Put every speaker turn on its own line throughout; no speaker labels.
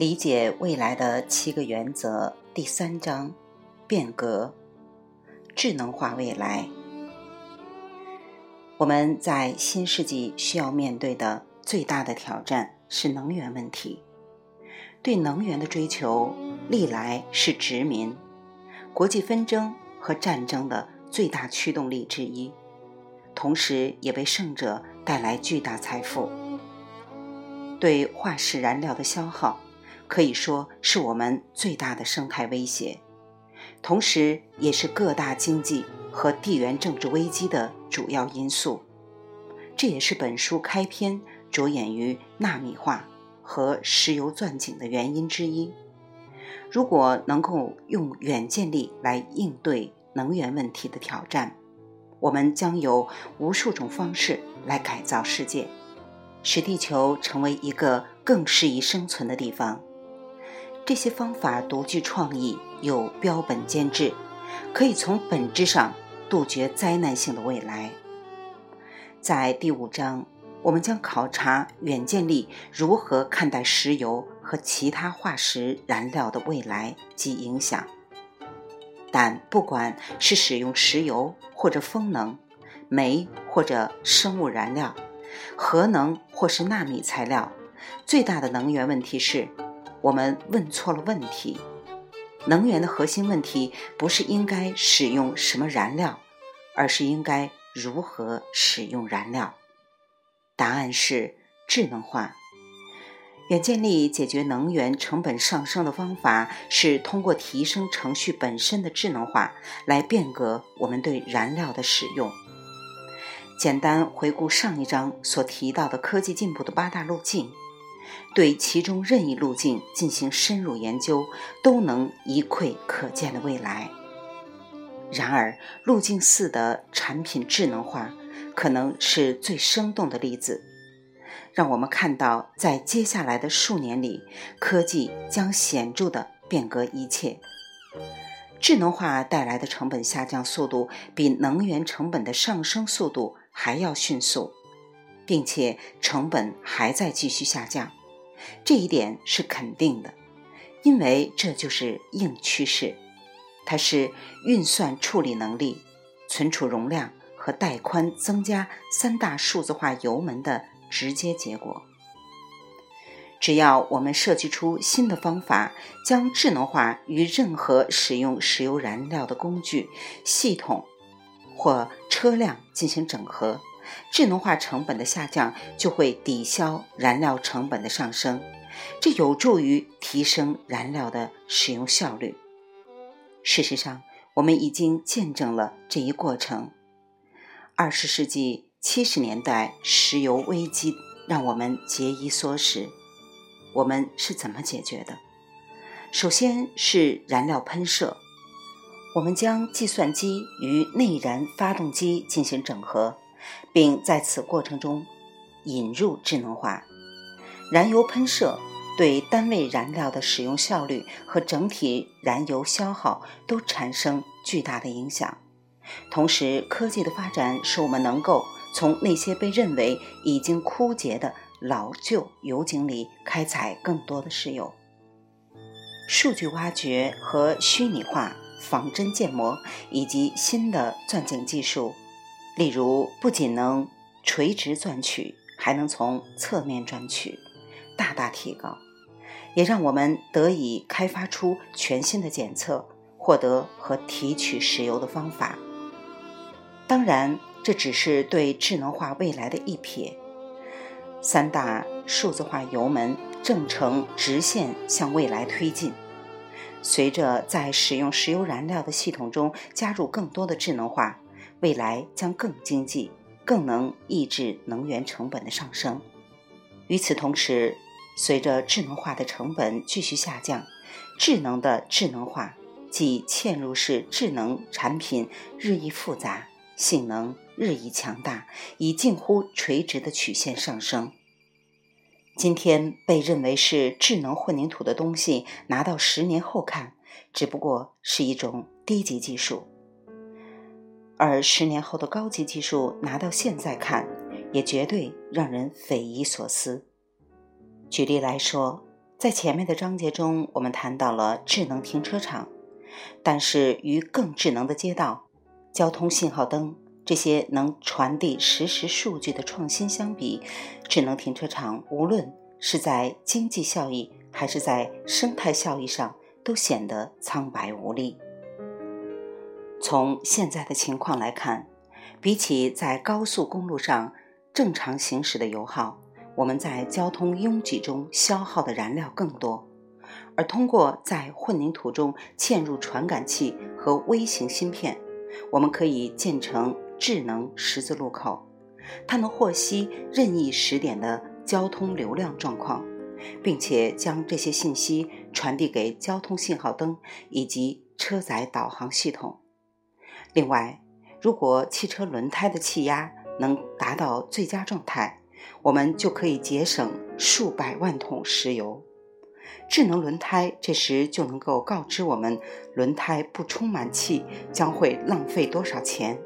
理解未来的七个原则第三章：变革，智能化未来。我们在新世纪需要面对的最大的挑战是能源问题。对能源的追求历来是殖民、国际纷争和战争的最大驱动力之一，同时也为胜者带来巨大财富。对化石燃料的消耗。可以说是我们最大的生态威胁，同时也是各大经济和地缘政治危机的主要因素。这也是本书开篇着眼于纳米化和石油钻井的原因之一。如果能够用远见力来应对能源问题的挑战，我们将有无数种方式来改造世界，使地球成为一个更适宜生存的地方。这些方法独具创意，又标本兼治，可以从本质上杜绝灾难性的未来。在第五章，我们将考察远见力如何看待石油和其他化石燃料的未来及影响。但不管是使用石油或者风能、煤或者生物燃料、核能或是纳米材料，最大的能源问题是。我们问错了问题。能源的核心问题不是应该使用什么燃料，而是应该如何使用燃料。答案是智能化。远见力解决能源成本上升的方法是通过提升程序本身的智能化来变革我们对燃料的使用。简单回顾上一章所提到的科技进步的八大路径。对其中任意路径进行深入研究，都能一窥可见的未来。然而，路径四的产品智能化可能是最生动的例子，让我们看到在接下来的数年里，科技将显著地变革一切。智能化带来的成本下降速度比能源成本的上升速度还要迅速，并且成本还在继续下降。这一点是肯定的，因为这就是硬趋势，它是运算处理能力、存储容量和带宽增加三大数字化油门的直接结果。只要我们设计出新的方法，将智能化与任何使用石油燃料的工具、系统或车辆进行整合。智能化成本的下降就会抵消燃料成本的上升，这有助于提升燃料的使用效率。事实上，我们已经见证了这一过程。二十世纪七十年代，石油危机让我们节衣缩食。我们是怎么解决的？首先是燃料喷射，我们将计算机与内燃发动机进行整合。并在此过程中引入智能化，燃油喷射对单位燃料的使用效率和整体燃油消耗都产生巨大的影响。同时，科技的发展使我们能够从那些被认为已经枯竭的老旧油井里开采更多的石油。数据挖掘和虚拟化、仿真建模以及新的钻井技术。例如，不仅能垂直钻取，还能从侧面钻取，大大提高，也让我们得以开发出全新的检测、获得和提取石油的方法。当然，这只是对智能化未来的一瞥。三大数字化油门正呈直线向未来推进。随着在使用石油燃料的系统中加入更多的智能化。未来将更经济，更能抑制能源成本的上升。与此同时，随着智能化的成本继续下降，智能的智能化即嵌入式智能产品日益复杂，性能日益强大，以近乎垂直的曲线上升。今天被认为是智能混凝土的东西，拿到十年后看，只不过是一种低级技术。而十年后的高级技术拿到现在看，也绝对让人匪夷所思。举例来说，在前面的章节中，我们谈到了智能停车场，但是与更智能的街道、交通信号灯这些能传递实时数据的创新相比，智能停车场无论是在经济效益还是在生态效益上，都显得苍白无力。从现在的情况来看，比起在高速公路上正常行驶的油耗，我们在交通拥挤中消耗的燃料更多，而通过在混凝土中嵌入传感器和微型芯片，我们可以建成智能十字路口，它能获悉任意时点的交通流量状况，并且将这些信息传递给交通信号灯以及车载导航系统。另外，如果汽车轮胎的气压能达到最佳状态，我们就可以节省数百万桶石油。智能轮胎这时就能够告知我们，轮胎不充满气将会浪费多少钱，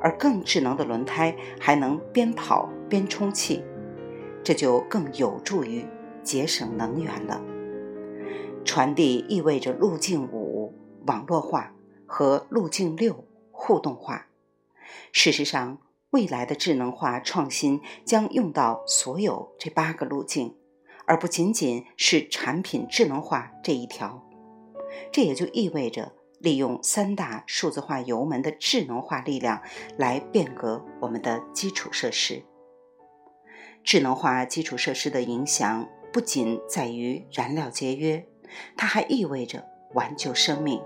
而更智能的轮胎还能边跑边充气，这就更有助于节省能源了。传递意味着路径五网络化和路径六互动化。事实上。未来的智能化创新将用到所有这八个路径，而不仅仅是产品智能化这一条。这也就意味着利用三大数字化油门的智能化力量来变革我们的基础设施。智能化基础设施的影响不仅在于燃料节约，它还意味着挽救生命。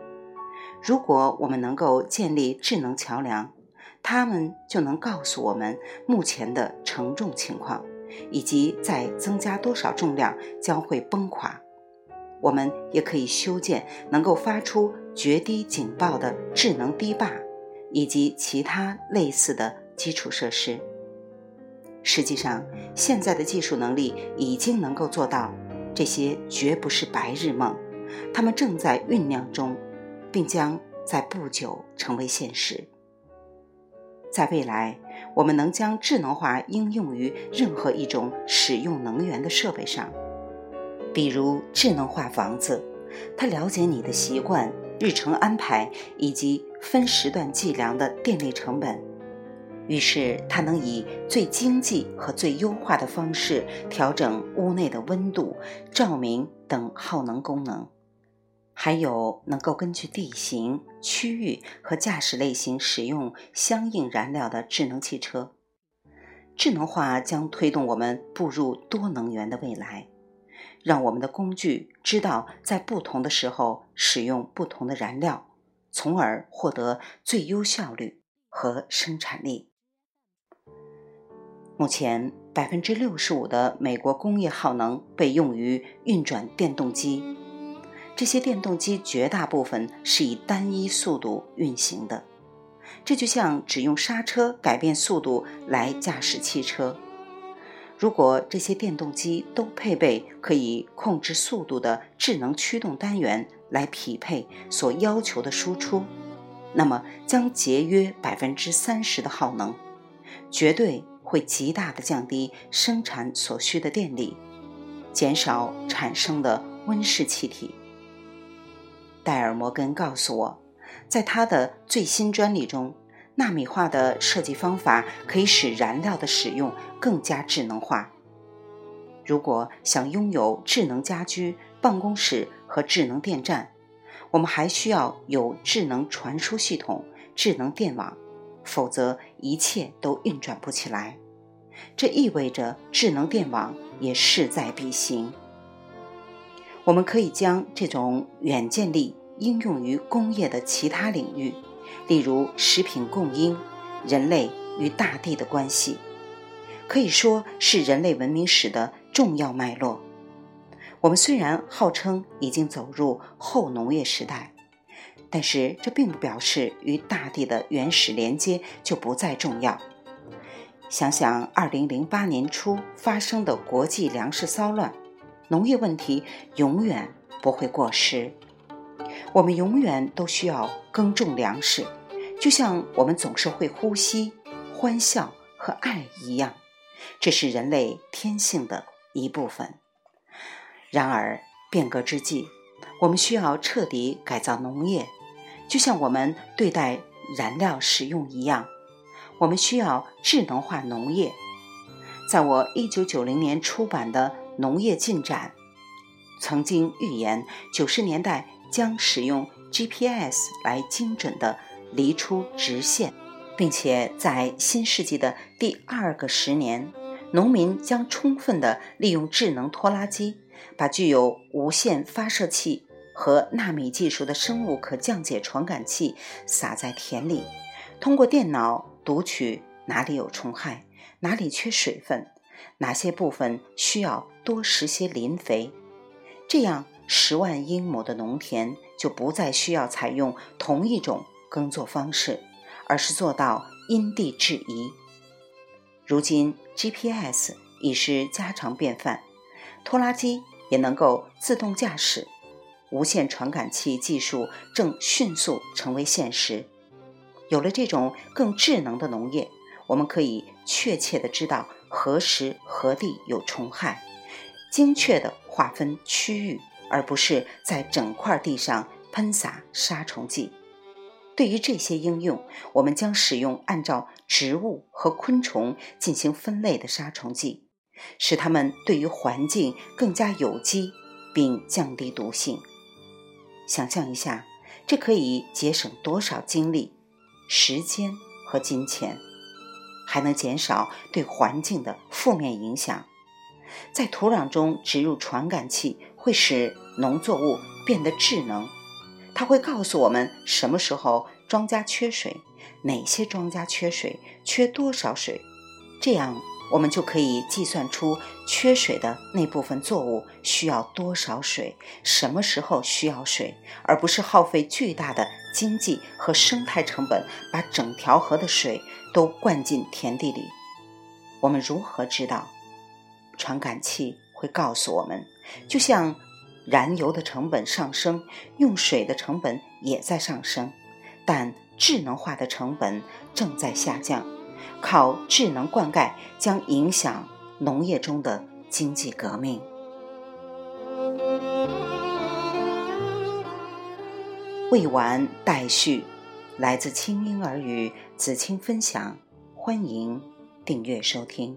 如果我们能够建立智能桥梁，他们就能告诉我们目前的承重情况，以及再增加多少重量将会崩垮。我们也可以修建能够发出决堤警报的智能堤坝，以及其他类似的基础设施。实际上，现在的技术能力已经能够做到，这些绝不是白日梦，他们正在酝酿中，并将在不久成为现实。在未来，我们能将智能化应用于任何一种使用能源的设备上，比如智能化房子，它了解你的习惯、日程安排以及分时段计量的电力成本，于是它能以最经济和最优化的方式调整屋内的温度、照明等耗能功能。还有能够根据地形、区域和驾驶类型使用相应燃料的智能汽车。智能化将推动我们步入多能源的未来，让我们的工具知道在不同的时候使用不同的燃料，从而获得最优效率和生产力。目前，百分之六十五的美国工业耗能被用于运转电动机。这些电动机绝大部分是以单一速度运行的，这就像只用刹车改变速度来驾驶汽车。如果这些电动机都配备可以控制速度的智能驱动单元来匹配所要求的输出，那么将节约百分之三十的耗能，绝对会极大的降低生产所需的电力，减少产生的温室气体。戴尔·摩根告诉我，在他的最新专利中，纳米化的设计方法可以使燃料的使用更加智能化。如果想拥有智能家居、办公室和智能电站，我们还需要有智能传输系统、智能电网，否则一切都运转不起来。这意味着智能电网也势在必行。我们可以将这种远见力应用于工业的其他领域，例如食品供应、人类与大地的关系，可以说是人类文明史的重要脉络。我们虽然号称已经走入后农业时代，但是这并不表示与大地的原始连接就不再重要。想想2008年初发生的国际粮食骚乱。农业问题永远不会过时，我们永远都需要耕种粮食，就像我们总是会呼吸、欢笑和爱一样，这是人类天性的一部分。然而，变革之际，我们需要彻底改造农业，就像我们对待燃料使用一样，我们需要智能化农业。在我一九九零年出版的《农业进展》，曾经预言九十年代将使用 GPS 来精准地离出直线，并且在新世纪的第二个十年。农民将充分地利用智能拖拉机，把具有无线发射器和纳米技术的生物可降解传感器撒在田里，通过电脑读取哪里有虫害，哪里缺水分，哪些部分需要多施些磷肥。这样，十万英亩的农田就不再需要采用同一种耕作方式，而是做到因地制宜。如今，GPS 已是家常便饭，拖拉机也能够自动驾驶，无线传感器技术正迅速成为现实。有了这种更智能的农业，我们可以确切的知道何时何地有虫害，精确的划分区域，而不是在整块地上喷洒杀虫剂。对于这些应用，我们将使用按照植物和昆虫进行分类的杀虫剂，使它们对于环境更加有机，并降低毒性。想象一下，这可以节省多少精力、时间和金钱，还能减少对环境的负面影响。在土壤中植入传感器，会使农作物变得智能。它会告诉我们什么时候庄稼缺水，哪些庄稼缺水，缺多少水，这样我们就可以计算出缺水的那部分作物需要多少水，什么时候需要水，而不是耗费巨大的经济和生态成本把整条河的水都灌进田地里。我们如何知道？传感器会告诉我们，就像。燃油的成本上升，用水的成本也在上升，但智能化的成本正在下降。靠智能灌溉将影响农业中的经济革命。未完待续，来自清音儿语子青分享，欢迎订阅收听。